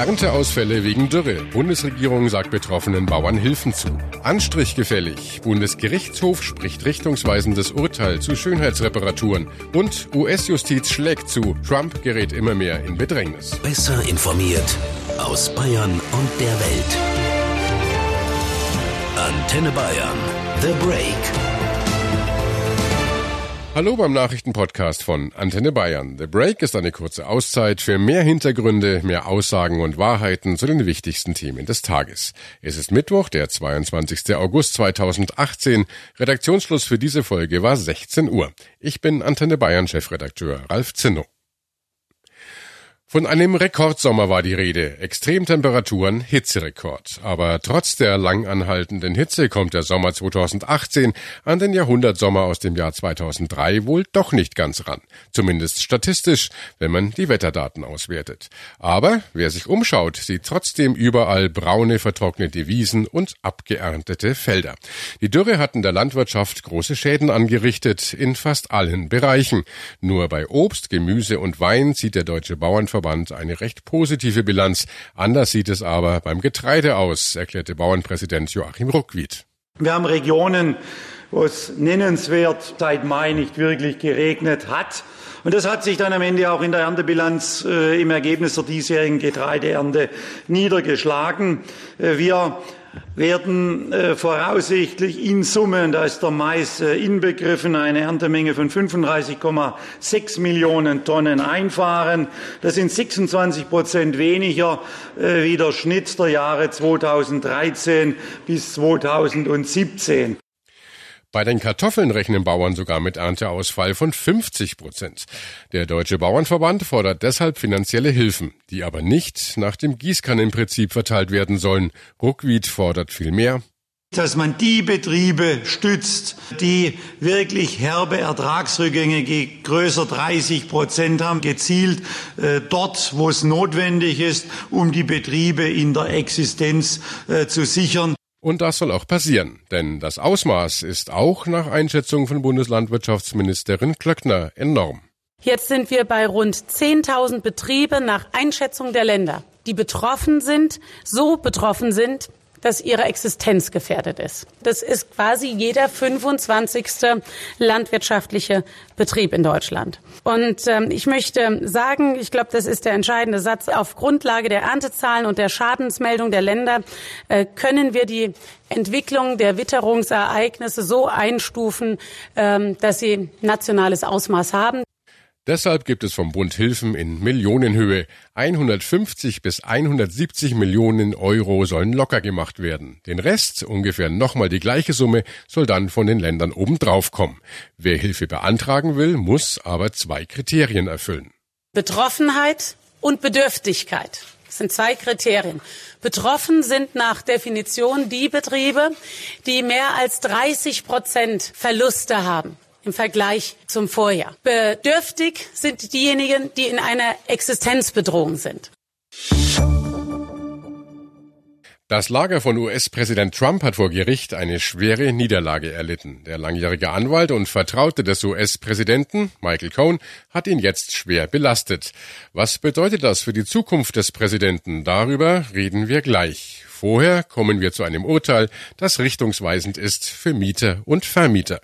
Ernteausfälle wegen Dürre. Bundesregierung sagt betroffenen Bauern Hilfen zu. Anstrich gefällig. Bundesgerichtshof spricht richtungsweisendes Urteil zu Schönheitsreparaturen. Und US-Justiz schlägt zu. Trump gerät immer mehr in Bedrängnis. Besser informiert aus Bayern und der Welt. Antenne Bayern. The Break. Hallo beim Nachrichtenpodcast von Antenne Bayern. The Break ist eine kurze Auszeit für mehr Hintergründe, mehr Aussagen und Wahrheiten zu den wichtigsten Themen des Tages. Es ist Mittwoch, der 22. August 2018. Redaktionsschluss für diese Folge war 16 Uhr. Ich bin Antenne Bayern Chefredakteur Ralf Zinno. Von einem Rekordsommer war die Rede. Extremtemperaturen, Hitzerekord. Aber trotz der lang anhaltenden Hitze kommt der Sommer 2018 an den Jahrhundertsommer aus dem Jahr 2003 wohl doch nicht ganz ran. Zumindest statistisch, wenn man die Wetterdaten auswertet. Aber wer sich umschaut, sieht trotzdem überall braune, vertrocknete Wiesen und abgeerntete Felder. Die Dürre hat in der Landwirtschaft große Schäden angerichtet in fast allen Bereichen. Nur bei Obst, Gemüse und Wein zieht der Deutsche Bauernverband Bauernverband eine recht positive Bilanz. Anders sieht es aber beim Getreide aus, erklärte Bauernpräsident Joachim Ruckwied. Wir haben Regionen, wo es nennenswert seit Mai nicht wirklich geregnet hat. Und das hat sich dann am Ende auch in der Erntebilanz äh, im Ergebnis der diesjährigen Getreideernte niedergeschlagen. Äh, wir werden äh, voraussichtlich in Summe, und da ist der Mais äh, inbegriffen, eine Erntemenge von 35,6 Millionen Tonnen einfahren. Das sind 26 Prozent weniger äh, wie der Schnitt der Jahre 2013 bis 2017. Bei den Kartoffeln rechnen Bauern sogar mit Ernteausfall von 50 Prozent. Der Deutsche Bauernverband fordert deshalb finanzielle Hilfen, die aber nicht nach dem Gießkannenprinzip verteilt werden sollen. Ruckwied fordert viel mehr dass man die Betriebe stützt, die wirklich herbe Ertragsrückgänge größer 30 Prozent haben, gezielt äh, dort, wo es notwendig ist, um die Betriebe in der Existenz äh, zu sichern. Und das soll auch passieren, denn das Ausmaß ist auch nach Einschätzung von Bundeslandwirtschaftsministerin Klöckner enorm. Jetzt sind wir bei rund 10.000 Betriebe nach Einschätzung der Länder, die betroffen sind, so betroffen sind, dass ihre Existenz gefährdet ist. Das ist quasi jeder 25. landwirtschaftliche Betrieb in Deutschland. Und ähm, ich möchte sagen, ich glaube, das ist der entscheidende Satz, auf Grundlage der Erntezahlen und der Schadensmeldung der Länder äh, können wir die Entwicklung der Witterungsereignisse so einstufen, ähm, dass sie nationales Ausmaß haben. Deshalb gibt es vom Bund Hilfen in Millionenhöhe. 150 bis 170 Millionen Euro sollen locker gemacht werden. Den Rest, ungefähr nochmal die gleiche Summe, soll dann von den Ländern obendrauf kommen. Wer Hilfe beantragen will, muss aber zwei Kriterien erfüllen. Betroffenheit und Bedürftigkeit. Das sind zwei Kriterien. Betroffen sind nach Definition die Betriebe, die mehr als 30 Prozent Verluste haben im Vergleich zum Vorjahr. Bedürftig sind diejenigen, die in einer Existenzbedrohung sind. Das Lager von US-Präsident Trump hat vor Gericht eine schwere Niederlage erlitten. Der langjährige Anwalt und Vertraute des US-Präsidenten, Michael Cohn, hat ihn jetzt schwer belastet. Was bedeutet das für die Zukunft des Präsidenten? Darüber reden wir gleich. Vorher kommen wir zu einem Urteil, das richtungsweisend ist für Mieter und Vermieter.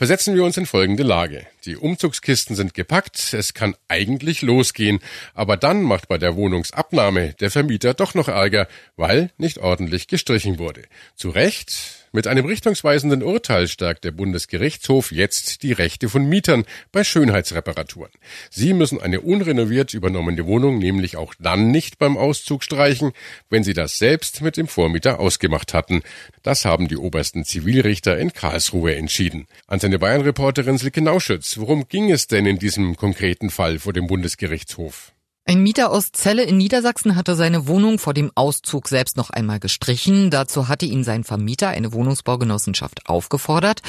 Versetzen wir uns in folgende Lage. Die Umzugskisten sind gepackt, es kann eigentlich losgehen, aber dann macht bei der Wohnungsabnahme der Vermieter doch noch Ärger, weil nicht ordentlich gestrichen wurde. Zu Recht, mit einem richtungsweisenden Urteil stärkt der Bundesgerichtshof jetzt die Rechte von Mietern bei Schönheitsreparaturen. Sie müssen eine unrenoviert übernommene Wohnung nämlich auch dann nicht beim Auszug streichen, wenn sie das selbst mit dem Vormieter ausgemacht hatten. Das haben die obersten Zivilrichter in Karlsruhe entschieden. Antenne Bayern Reporterin Silke Nauschütz, worum ging es denn in diesem konkreten Fall vor dem Bundesgerichtshof? Ein Mieter aus Celle in Niedersachsen hatte seine Wohnung vor dem Auszug selbst noch einmal gestrichen. Dazu hatte ihn sein Vermieter, eine Wohnungsbaugenossenschaft, aufgefordert.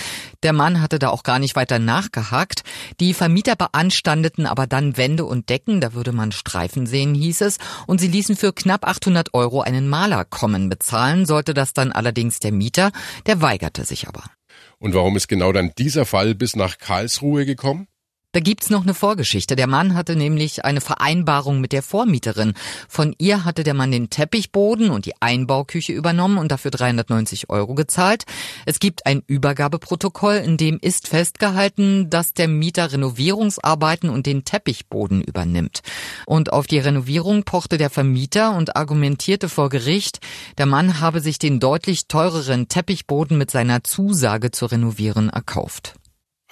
Der Mann hatte da auch gar nicht weiter nachgehakt. Die Vermieter beanstandeten aber dann Wände und Decken, da würde man Streifen sehen, hieß es. Und sie ließen für knapp 800 Euro einen Maler kommen. Bezahlen sollte das dann allerdings der Mieter. Der weigerte sich aber. Und warum ist genau dann dieser Fall bis nach Karlsruhe gekommen? Da gibt's noch eine Vorgeschichte. Der Mann hatte nämlich eine Vereinbarung mit der Vormieterin. Von ihr hatte der Mann den Teppichboden und die Einbauküche übernommen und dafür 390 Euro gezahlt. Es gibt ein Übergabeprotokoll, in dem ist festgehalten, dass der Mieter Renovierungsarbeiten und den Teppichboden übernimmt. Und auf die Renovierung pochte der Vermieter und argumentierte vor Gericht, der Mann habe sich den deutlich teureren Teppichboden mit seiner Zusage zu renovieren erkauft.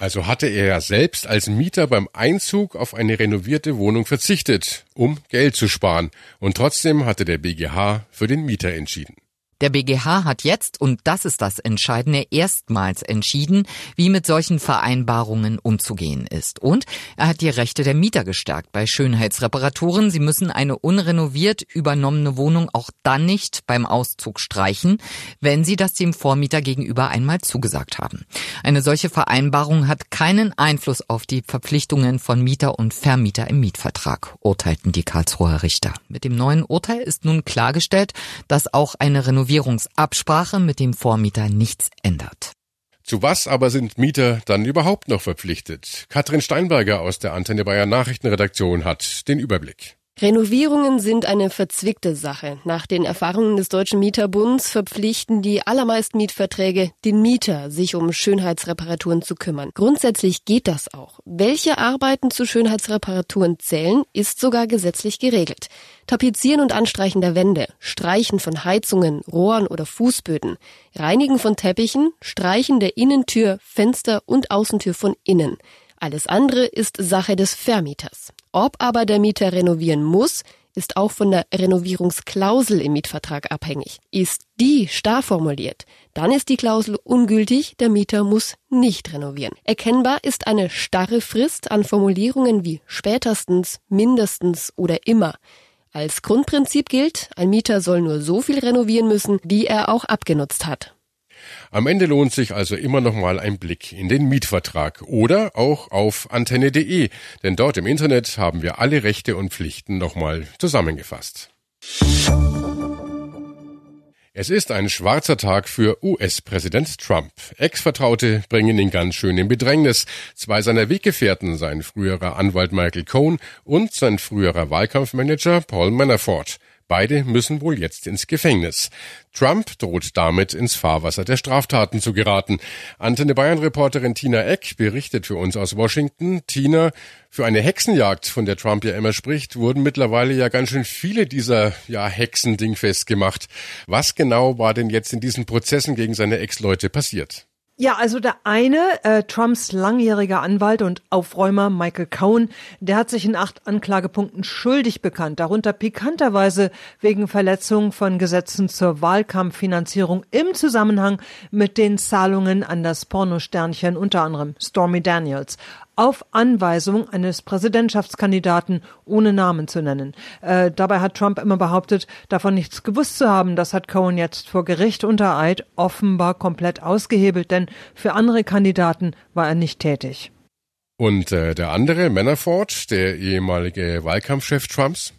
Also hatte er ja selbst als Mieter beim Einzug auf eine renovierte Wohnung verzichtet, um Geld zu sparen. Und trotzdem hatte der BGH für den Mieter entschieden. Der BGH hat jetzt, und das ist das Entscheidende, erstmals entschieden, wie mit solchen Vereinbarungen umzugehen ist. Und er hat die Rechte der Mieter gestärkt bei Schönheitsreparaturen. Sie müssen eine unrenoviert übernommene Wohnung auch dann nicht beim Auszug streichen, wenn sie das dem Vormieter gegenüber einmal zugesagt haben. Eine solche Vereinbarung hat keinen Einfluss auf die Verpflichtungen von Mieter und Vermieter im Mietvertrag, urteilten die Karlsruher Richter. Mit dem neuen Urteil ist nun klargestellt, dass auch eine Renovierung Renovierungsabsprache mit dem Vormieter nichts ändert. Zu was aber sind Mieter dann überhaupt noch verpflichtet? Katrin Steinberger aus der Antenne Bayern Nachrichtenredaktion hat den Überblick. Renovierungen sind eine verzwickte Sache. Nach den Erfahrungen des Deutschen Mieterbunds verpflichten die allermeisten Mietverträge den Mieter, sich um Schönheitsreparaturen zu kümmern. Grundsätzlich geht das auch. Welche Arbeiten zu Schönheitsreparaturen zählen, ist sogar gesetzlich geregelt. Tapezieren und Anstreichen der Wände, Streichen von Heizungen, Rohren oder Fußböden, Reinigen von Teppichen, Streichen der Innentür, Fenster und Außentür von innen. Alles andere ist Sache des Vermieters. Ob aber der Mieter renovieren muss, ist auch von der Renovierungsklausel im Mietvertrag abhängig. Ist die starr formuliert, dann ist die Klausel ungültig, der Mieter muss nicht renovieren. Erkennbar ist eine starre Frist an Formulierungen wie spätestens, mindestens oder immer. Als Grundprinzip gilt, ein Mieter soll nur so viel renovieren müssen, wie er auch abgenutzt hat. Am Ende lohnt sich also immer noch mal ein Blick in den Mietvertrag oder auch auf antenne.de, denn dort im Internet haben wir alle Rechte und Pflichten noch mal zusammengefasst. Es ist ein schwarzer Tag für US-Präsident Trump. Ex-Vertraute bringen ihn ganz schön in Bedrängnis. Zwei seiner Weggefährten, sein früherer Anwalt Michael Cohn und sein früherer Wahlkampfmanager Paul Manafort. Beide müssen wohl jetzt ins Gefängnis. Trump droht damit ins Fahrwasser der Straftaten zu geraten. Antenne Bayern-Reporterin Tina Eck berichtet für uns aus Washington. Tina, für eine Hexenjagd, von der Trump ja immer spricht, wurden mittlerweile ja ganz schön viele dieser ja, Hexending festgemacht. Was genau war denn jetzt in diesen Prozessen gegen seine Ex-Leute passiert? Ja, also der eine, äh, Trumps langjähriger Anwalt und Aufräumer Michael Cohen, der hat sich in acht Anklagepunkten schuldig bekannt, darunter pikanterweise wegen Verletzung von Gesetzen zur Wahlkampffinanzierung im Zusammenhang mit den Zahlungen an das Pornosternchen, unter anderem Stormy Daniels auf Anweisung eines Präsidentschaftskandidaten ohne Namen zu nennen. Äh, dabei hat Trump immer behauptet, davon nichts gewusst zu haben. Das hat Cohen jetzt vor Gericht unter Eid offenbar komplett ausgehebelt, denn für andere Kandidaten war er nicht tätig. Und äh, der andere, Manafort, der ehemalige Wahlkampfchef Trumps?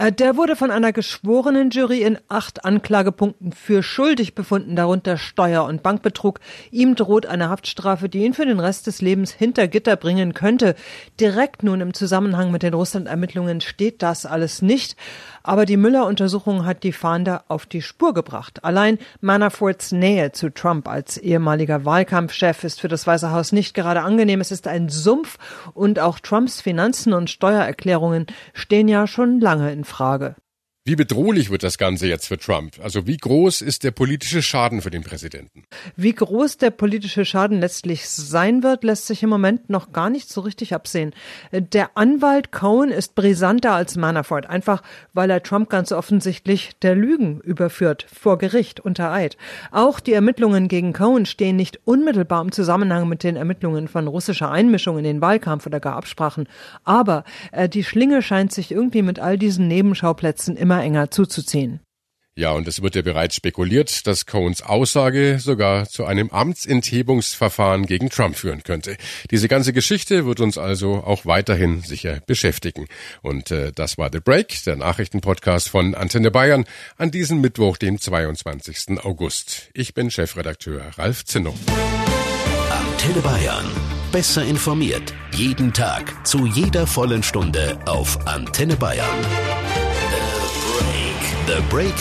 Äh, der wurde von einer geschworenen Jury in acht Anklagepunkten für schuldig befunden, darunter Steuer- und Bankbetrug. Ihm droht eine Haftstrafe, die ihn für den Rest des Lebens hinter Gitter bringen könnte. Direkt nun im Zusammenhang mit den Russland-Ermittlungen steht das alles nicht. Aber die Müller-Untersuchung hat die Fahnder auf die Spur gebracht. Allein Manaforts Nähe zu Trump als ehemaliger Wahlkampfchef ist für das Weiße Haus nicht gerade angenehm. Es ist ein Sumpf und auch Trumps Finanzen und Steuererklärungen stehen ja schon lange in Frage. Wie bedrohlich wird das Ganze jetzt für Trump? Also wie groß ist der politische Schaden für den Präsidenten? Wie groß der politische Schaden letztlich sein wird, lässt sich im Moment noch gar nicht so richtig absehen. Der Anwalt Cohen ist brisanter als Manafort, einfach weil er Trump ganz offensichtlich der Lügen überführt, vor Gericht unter Eid. Auch die Ermittlungen gegen Cohen stehen nicht unmittelbar im Zusammenhang mit den Ermittlungen von russischer Einmischung in den Wahlkampf oder gar Absprachen. Aber äh, die Schlinge scheint sich irgendwie mit all diesen Nebenschauplätzen immer immer enger zuzuziehen. Ja, und es wird ja bereits spekuliert, dass Cohns Aussage sogar zu einem Amtsenthebungsverfahren gegen Trump führen könnte. Diese ganze Geschichte wird uns also auch weiterhin sicher beschäftigen. Und äh, das war The Break, der Nachrichtenpodcast von Antenne Bayern an diesem Mittwoch, dem 22. August. Ich bin Chefredakteur Ralf Zinno. Antenne Bayern. besser informiert. Jeden Tag zu jeder vollen Stunde auf Antenne Bayern. The Break. The Break.